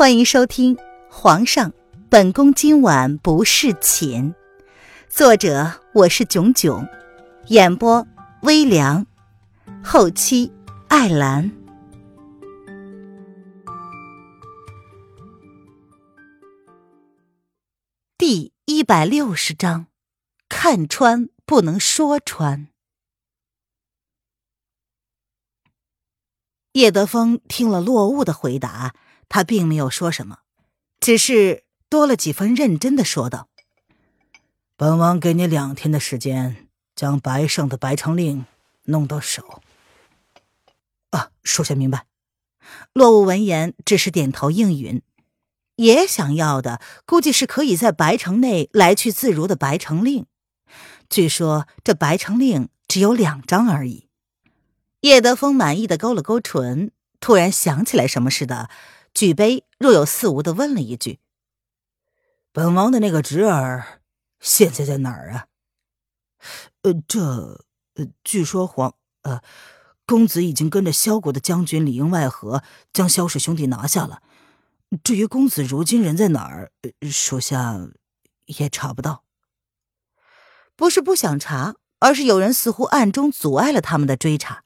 欢迎收听《皇上，本宫今晚不侍寝》，作者我是囧囧，演播微凉，后期艾兰。第一百六十章，看穿不能说穿。叶德风听了落雾的回答。他并没有说什么，只是多了几分认真的说道：“本王给你两天的时间，将白胜的白城令弄到手。”啊，属下明白。洛雾闻言只是点头应允，爷想要的估计是可以在白城内来去自如的白城令。据说这白城令只有两张而已。叶德风满意的勾了勾唇，突然想起来什么似的。举杯，若有似无的问了一句：“本王的那个侄儿现在在哪儿啊？”“呃，这……呃，据说皇……呃，公子已经跟着萧国的将军里应外合，将萧氏兄弟拿下了。至于公子如今人在哪儿，属下也查不到。不是不想查，而是有人似乎暗中阻碍了他们的追查。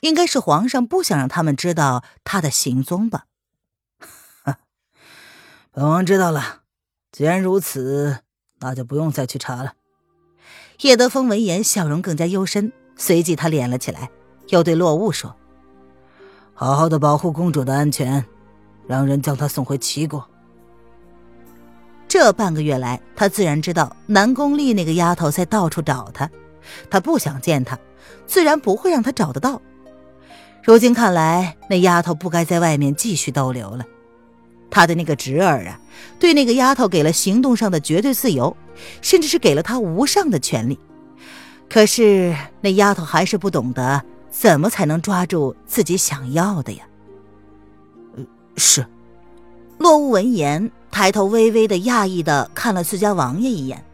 应该是皇上不想让他们知道他的行踪吧。”本王知道了，既然如此，那就不用再去查了。叶德风闻言，笑容更加幽深，随即他敛了起来，又对洛雾说：“好好的保护公主的安全，让人将她送回齐国。”这半个月来，他自然知道南宫丽那个丫头在到处找他，他不想见她，自然不会让她找得到。如今看来，那丫头不该在外面继续逗留了。他的那个侄儿啊，对那个丫头给了行动上的绝对自由，甚至是给了他无上的权利。可是那丫头还是不懂得怎么才能抓住自己想要的呀。呃，是。洛雾闻言，抬头微微的讶异的看了自家王爷一眼，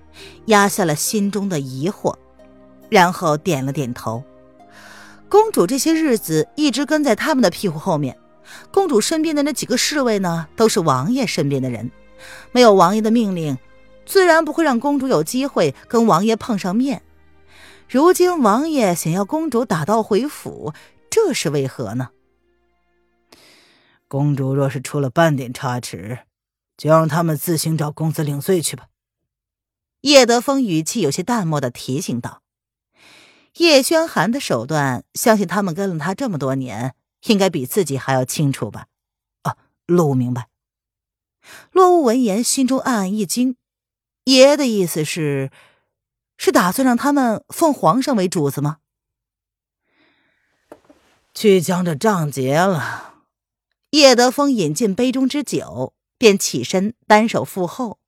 压下了心中的疑惑，然后点了点头。公主这些日子一直跟在他们的屁股后面。公主身边的那几个侍卫呢，都是王爷身边的人，没有王爷的命令，自然不会让公主有机会跟王爷碰上面。如今王爷想要公主打道回府，这是为何呢？公主若是出了半点差池，就让他们自行找公子领罪去吧。叶德风语气有些淡漠的提醒道：“叶轩寒的手段，相信他们跟了他这么多年。”应该比自己还要清楚吧？啊，洛雾明白。洛雾闻言，心中暗暗一惊。爷的意思是，是打算让他们奉皇上为主子吗？去将这账结了。叶德风饮尽杯中之酒，便起身单手负后，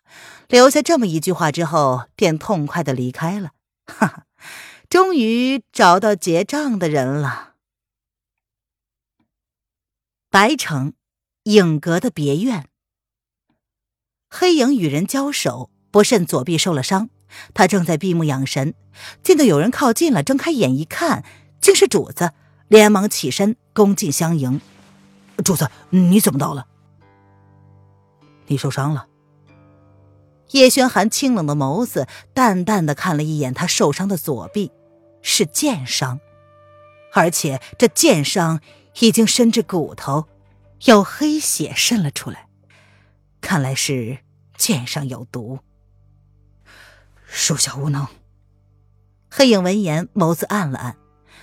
留下这么一句话之后，便痛快的离开了。哈哈，终于找到结账的人了。白城，影阁的别院。黑影与人交手，不慎左臂受了伤。他正在闭目养神，见到有人靠近了，睁开眼一看，竟是主子，连忙起身恭敬相迎。主子，你怎么到了？你受伤了。叶轩寒清冷的眸子淡淡的看了一眼他受伤的左臂，是剑伤，而且这剑伤。已经深至骨头，有黑血渗了出来，看来是剑上有毒。属下无能。黑影闻言，眸子暗了暗。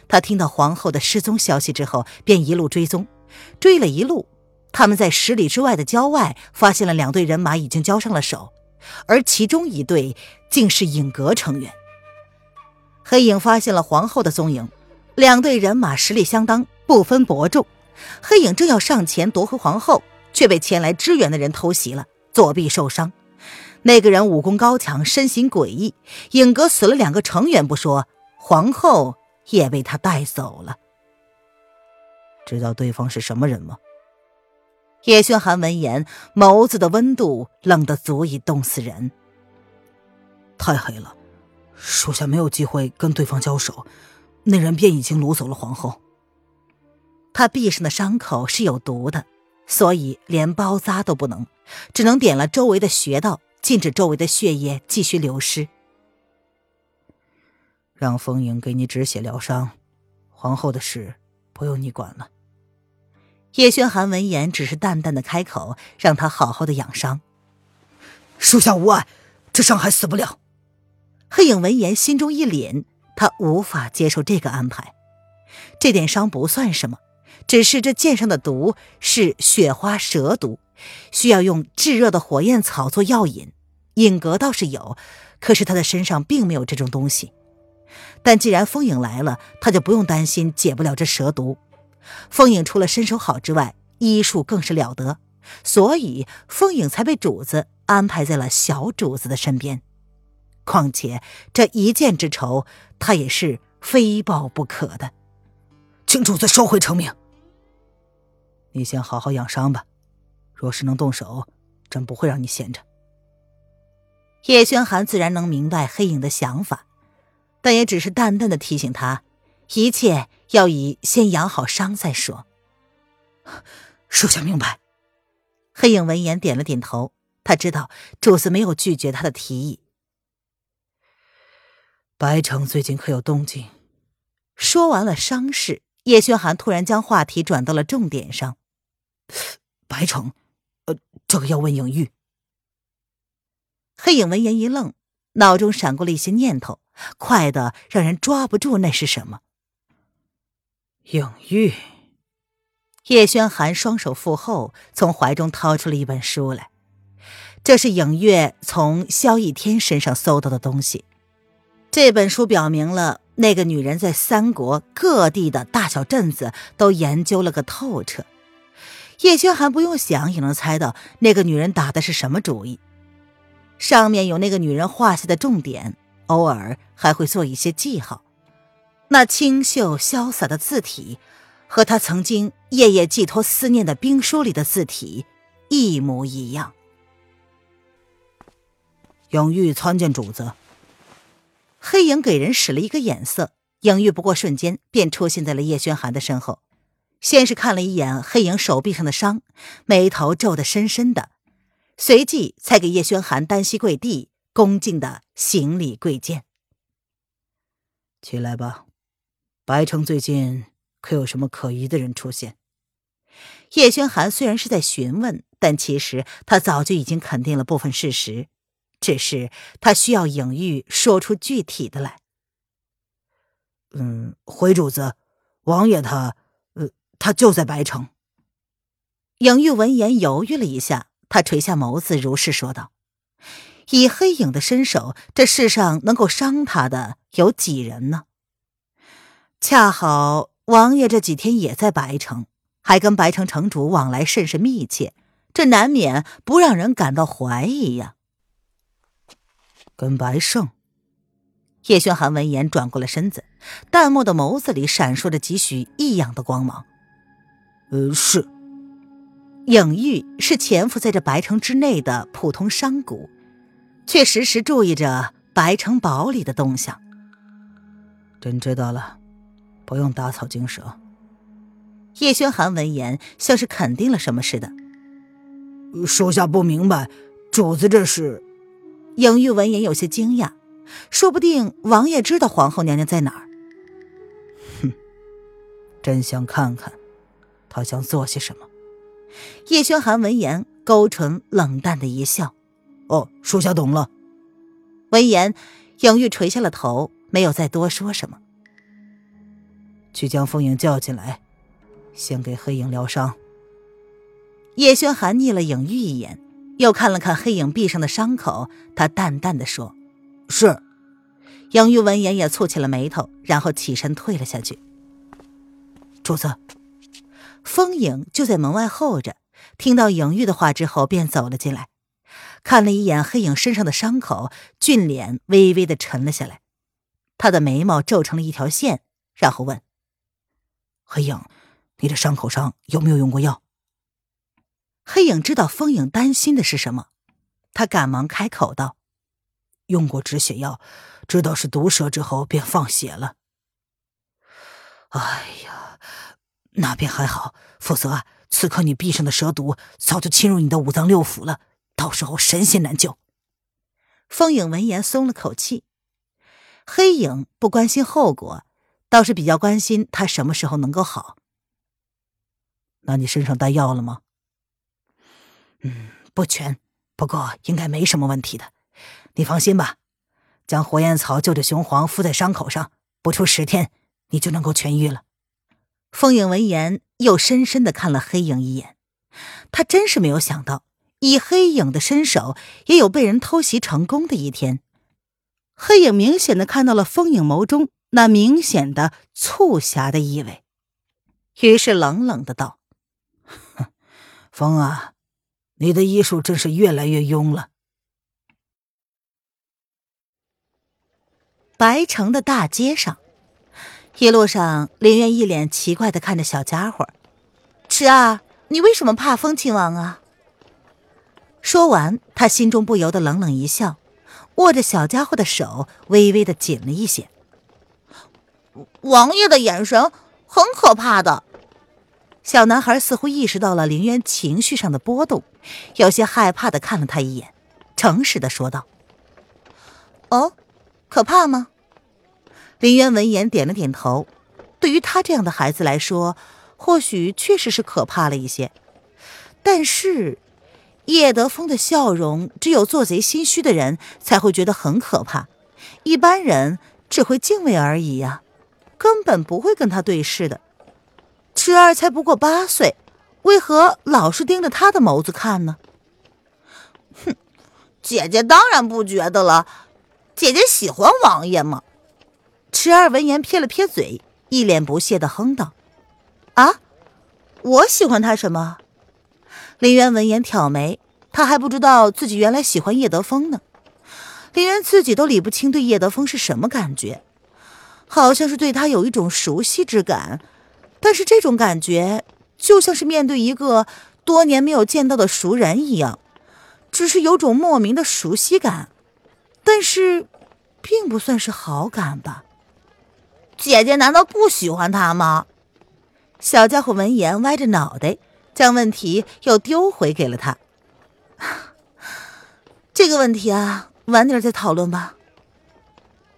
他听到皇后的失踪消息之后，便一路追踪，追了一路，他们在十里之外的郊外发现了两队人马，已经交上了手，而其中一队竟是影阁成员。黑影发现了皇后的踪影，两队人马实力相当。不分伯仲，黑影正要上前夺回皇后，却被前来支援的人偷袭了，左臂受伤。那个人武功高强，身形诡异，影阁死了两个成员不说，皇后也被他带走了。知道对方是什么人吗？叶轩寒闻言，眸子的温度冷得足以冻死人。太黑了，属下没有机会跟对方交手，那人便已经掳走了皇后。他臂上的伤口是有毒的，所以连包扎都不能，只能点了周围的穴道，禁止周围的血液继续流失。让风影给你止血疗伤，皇后的事不用你管了。叶轩寒闻言，只是淡淡的开口，让他好好的养伤。属下无碍，这伤还死不了。黑影闻言，心中一凛，他无法接受这个安排。这点伤不算什么，只是这剑上的毒是雪花蛇毒，需要用炙热的火焰草做药引。引格倒是有，可是他的身上并没有这种东西。但既然风影来了，他就不用担心解不了这蛇毒。风影除了身手好之外，医术更是了得，所以风影才被主子安排在了小主子的身边。况且这一箭之仇，他也是非报不可的。请主子收回成命。你先好好养伤吧，若是能动手，朕不会让你闲着。叶轩寒自然能明白黑影的想法，但也只是淡淡的提醒他，一切。要以先养好伤再说。属下明白。黑影闻言点了点头，他知道主子没有拒绝他的提议。白城最近可有动静？说完了伤势，叶轩寒突然将话题转到了重点上。白城，呃，这个要问影玉。黑影闻言一愣，脑中闪过了一些念头，快的让人抓不住那是什么。影玉，叶轩寒双手负后，从怀中掏出了一本书来。这是影月从萧逸天身上搜到的东西。这本书表明了那个女人在三国各地的大小镇子都研究了个透彻。叶轩寒不用想也能猜到那个女人打的是什么主意。上面有那个女人画下的重点，偶尔还会做一些记号。那清秀潇洒的字体，和他曾经夜夜寄托思念的兵书里的字体一模一样。影玉参见主子。黑影给人使了一个眼色，影玉不过瞬间便出现在了叶轩寒的身后。先是看了一眼黑影手臂上的伤，眉头皱得深深的，随即才给叶轩寒单膝跪地，恭敬的行礼跪见。起来吧。白城最近可有什么可疑的人出现？叶轩寒虽然是在询问，但其实他早就已经肯定了部分事实，只是他需要影玉说出具体的来。嗯，回主子，王爷他，呃，他就在白城。影玉闻言犹豫了一下，他垂下眸子，如是说道：“以黑影的身手，这世上能够伤他的有几人呢？”恰好王爷这几天也在白城，还跟白城城主往来甚是密切，这难免不让人感到怀疑呀。跟白胜，叶轩寒闻言转过了身子，淡漠的眸子里闪烁着几许异样的光芒。呃，是。影玉是潜伏在这白城之内的普通商贾，却时时注意着白城堡里的动向。朕知道了。不用打草惊蛇。叶轩寒闻言，像是肯定了什么似的。属下不明白，主子这是？影玉闻言有些惊讶，说不定王爷知道皇后娘娘在哪儿。哼，朕想看看，他想做些什么。叶轩寒闻言，勾唇冷淡的一笑。哦，属下懂了。闻言，影玉垂下了头，没有再多说什么。去将风影叫进来，先给黑影疗伤。叶轩寒睨了影玉一眼，又看了看黑影臂上的伤口，他淡淡的说：“是。”影玉闻言也蹙起了眉头，然后起身退了下去。主子，风影就在门外候着，听到影玉的话之后，便走了进来，看了一眼黑影身上的伤口，俊脸微微的沉了下来，他的眉毛皱成了一条线，然后问。黑影，你的伤口上有没有用过药？黑影知道风影担心的是什么，他赶忙开口道：“用过止血药，知道是毒蛇之后便放血了。”哎呀，那便还好，否则啊此刻你臂上的蛇毒早就侵入你的五脏六腑了，到时候神仙难救。风影闻言松了口气。黑影不关心后果，倒是比较关心他什么时候能够好。那你身上带药了吗？嗯，不全，不过应该没什么问题的。你放心吧，将火焰草就着雄黄敷在伤口上，不出十天，你就能够痊愈了。风影闻言，又深深的看了黑影一眼。他真是没有想到，以黑影的身手，也有被人偷袭成功的一天。黑影明显的看到了风影眸中那明显的促狭的意味，于是冷冷的道：“风啊，你的医术真是越来越庸了。”白城的大街上，一路上，林渊一脸奇怪的看着小家伙：“池儿，你为什么怕风亲王啊？”说完，他心中不由得冷冷一笑。握着小家伙的手微微的紧了一些。王爷的眼神很可怕的。小男孩似乎意识到了林渊情绪上的波动，有些害怕的看了他一眼，诚实的说道：“哦，可怕吗？”林渊闻言点了点头。对于他这样的孩子来说，或许确实是可怕了一些，但是。叶德风的笑容，只有做贼心虚的人才会觉得很可怕，一般人只会敬畏而已呀，根本不会跟他对视的。池儿才不过八岁，为何老是盯着他的眸子看呢？哼，姐姐当然不觉得了，姐姐喜欢王爷吗？池儿闻言撇了撇嘴，一脸不屑的哼道：“啊，我喜欢他什么？”林渊闻言挑眉，他还不知道自己原来喜欢叶德风呢。林渊自己都理不清对叶德风是什么感觉，好像是对他有一种熟悉之感，但是这种感觉就像是面对一个多年没有见到的熟人一样，只是有种莫名的熟悉感，但是并不算是好感吧？姐姐难道不喜欢他吗？小家伙闻言歪着脑袋。将问题又丢回给了他。这个问题啊，晚点再讨论吧。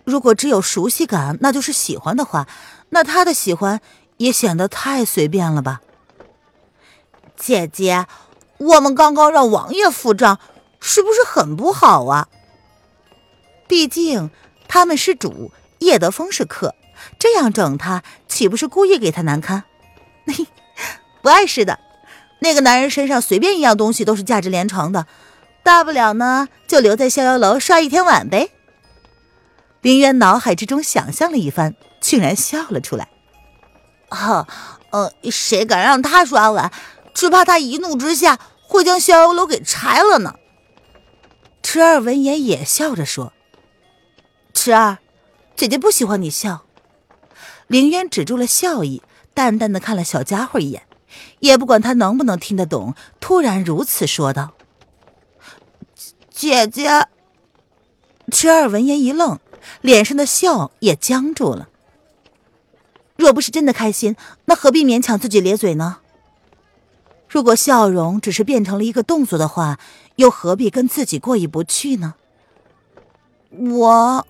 如果只有熟悉感，那就是喜欢的话，那他的喜欢也显得太随便了吧？姐姐，我们刚刚让王爷付账，是不是很不好啊？毕竟他们是主，叶德风是客，这样整他，岂不是故意给他难堪？不碍事的。那个男人身上随便一样东西都是价值连城的，大不了呢就留在逍遥楼刷一天碗呗。林渊脑海之中想象了一番，竟然笑了出来。哈，呃，谁敢让他刷碗，只怕他一怒之下会将逍遥楼给拆了呢。池儿闻言也笑着说：“池儿，姐姐不喜欢你笑。”林渊止住了笑意，淡淡的看了小家伙一眼。也不管他能不能听得懂，突然如此说道：“姐姐。”池儿闻言一愣，脸上的笑也僵住了。若不是真的开心，那何必勉强自己咧嘴呢？如果笑容只是变成了一个动作的话，又何必跟自己过意不去呢？我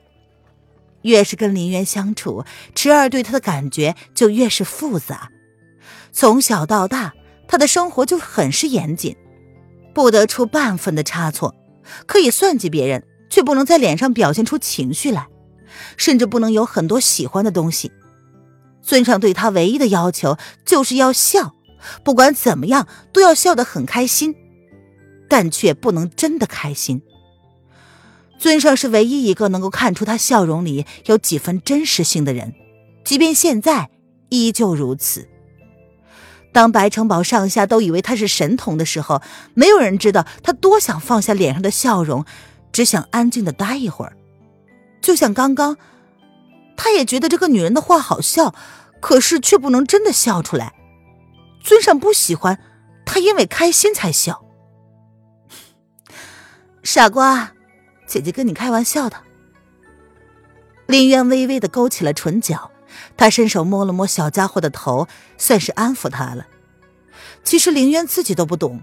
越是跟林渊相处，池儿对他的感觉就越是复杂。从小到大，他的生活就很是严谨，不得出半分的差错。可以算计别人，却不能在脸上表现出情绪来，甚至不能有很多喜欢的东西。尊上对他唯一的要求就是要笑，不管怎么样都要笑得很开心，但却不能真的开心。尊上是唯一一个能够看出他笑容里有几分真实性的人，即便现在依旧如此。当白城堡上下都以为他是神童的时候，没有人知道他多想放下脸上的笑容，只想安静的待一会儿。就像刚刚，他也觉得这个女人的话好笑，可是却不能真的笑出来。尊上不喜欢他，因为开心才笑。傻瓜，姐姐跟你开玩笑的。林渊微微的勾起了唇角。他伸手摸了摸小家伙的头，算是安抚他了。其实林渊自己都不懂，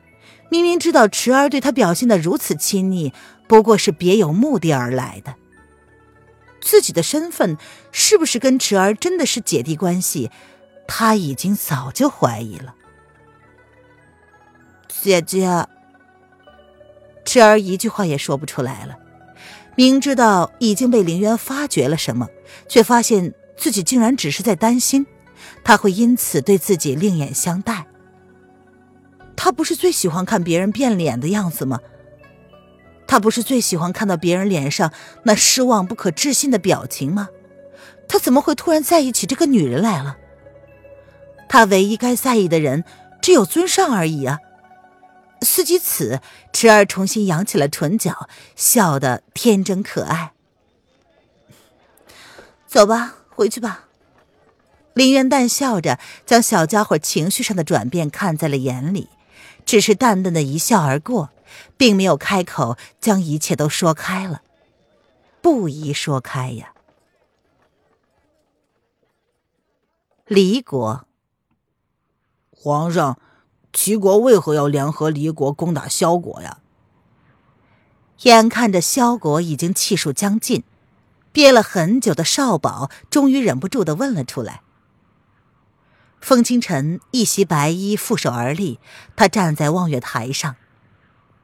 明明知道池儿对他表现的如此亲昵，不过是别有目的而来的。自己的身份是不是跟池儿真的是姐弟关系，他已经早就怀疑了。姐姐，池儿一句话也说不出来了。明知道已经被林渊发觉了什么，却发现自己竟然只是在担心，他会因此对自己另眼相待。他不是最喜欢看别人变脸的样子吗？他不是最喜欢看到别人脸上那失望、不可置信的表情吗？他怎么会突然在意起这个女人来了？他唯一该在意的人只有尊上而已啊！思及此，池儿重新扬起了唇角，笑得天真可爱。走吧，回去吧。林渊淡笑着，将小家伙情绪上的转变看在了眼里，只是淡淡的一笑而过。并没有开口将一切都说开了，不宜说开呀。离国，皇上，齐国为何要联合离国攻打萧国呀？眼看着萧国已经气数将尽，憋了很久的少保终于忍不住的问了出来。风清晨一袭白衣负手而立，他站在望月台上。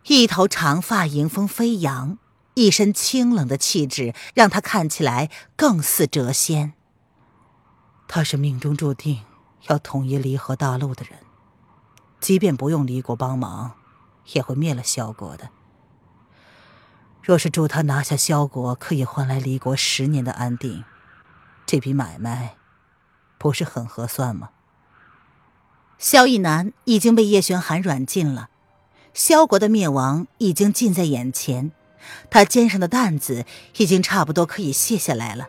一头长发迎风飞扬，一身清冷的气质让他看起来更似谪仙。他是命中注定要统一离合大陆的人，即便不用离国帮忙，也会灭了萧国的。若是助他拿下萧国，可以换来离国十年的安定，这笔买卖不是很合算吗？萧逸南已经被叶玄寒软禁了。萧国的灭亡已经近在眼前，他肩上的担子已经差不多可以卸下来了。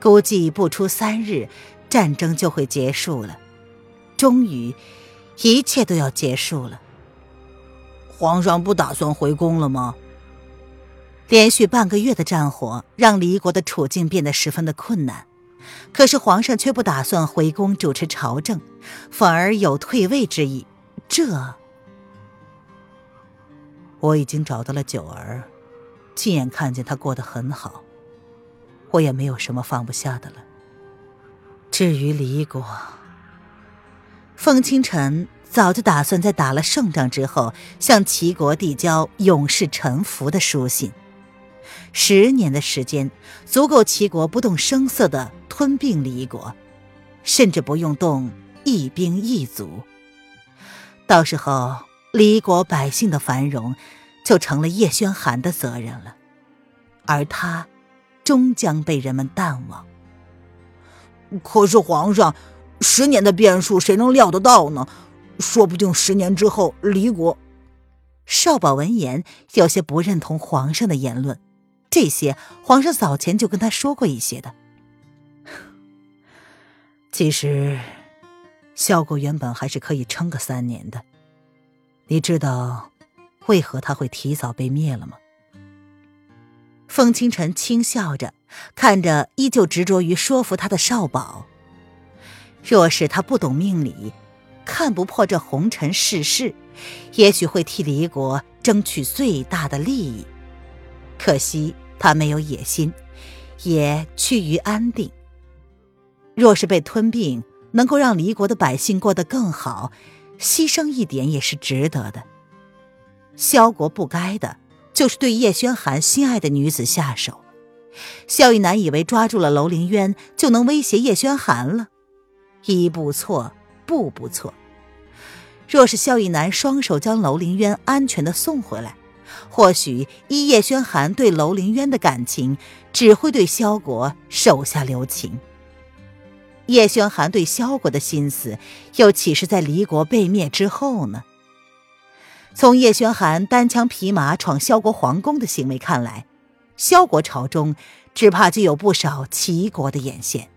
估计不出三日，战争就会结束了。终于，一切都要结束了。皇上不打算回宫了吗？连续半个月的战火让离国的处境变得十分的困难，可是皇上却不打算回宫主持朝政，反而有退位之意。这……我已经找到了九儿，亲眼看见她过得很好，我也没有什么放不下的了。至于离国，风清晨早就打算在打了胜仗之后，向齐国递交永世臣服的书信。十年的时间足够齐国不动声色的吞并离国，甚至不用动一兵一卒。到时候。离国百姓的繁荣，就成了叶宣寒的责任了，而他，终将被人们淡忘。可是皇上，十年的变数，谁能料得到呢？说不定十年之后，离国……少保闻言，有些不认同皇上的言论。这些皇上早前就跟他说过一些的。其实，萧国原本还是可以撑个三年的。你知道为何他会提早被灭了吗？风清晨轻笑着看着依旧执着于说服他的少保。若是他不懂命理，看不破这红尘世事，也许会替离国争取最大的利益。可惜他没有野心，也趋于安定。若是被吞并，能够让离国的百姓过得更好。牺牲一点也是值得的。萧国不该的，就是对叶轩寒心爱的女子下手。萧逸南以为抓住了楼凌渊就能威胁叶轩寒了，一步错，步步错。若是萧逸南双手将楼凌渊安全的送回来，或许依叶轩寒对楼凌渊的感情，只会对萧国手下留情。叶轩寒对萧国的心思，又岂是在离国被灭之后呢？从叶轩寒单枪匹马闯萧国皇宫的行为看来，萧国朝中只怕就有不少齐国的眼线，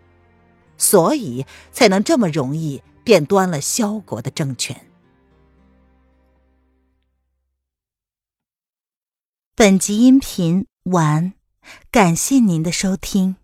所以才能这么容易便端了萧国的政权。本集音频完，感谢您的收听。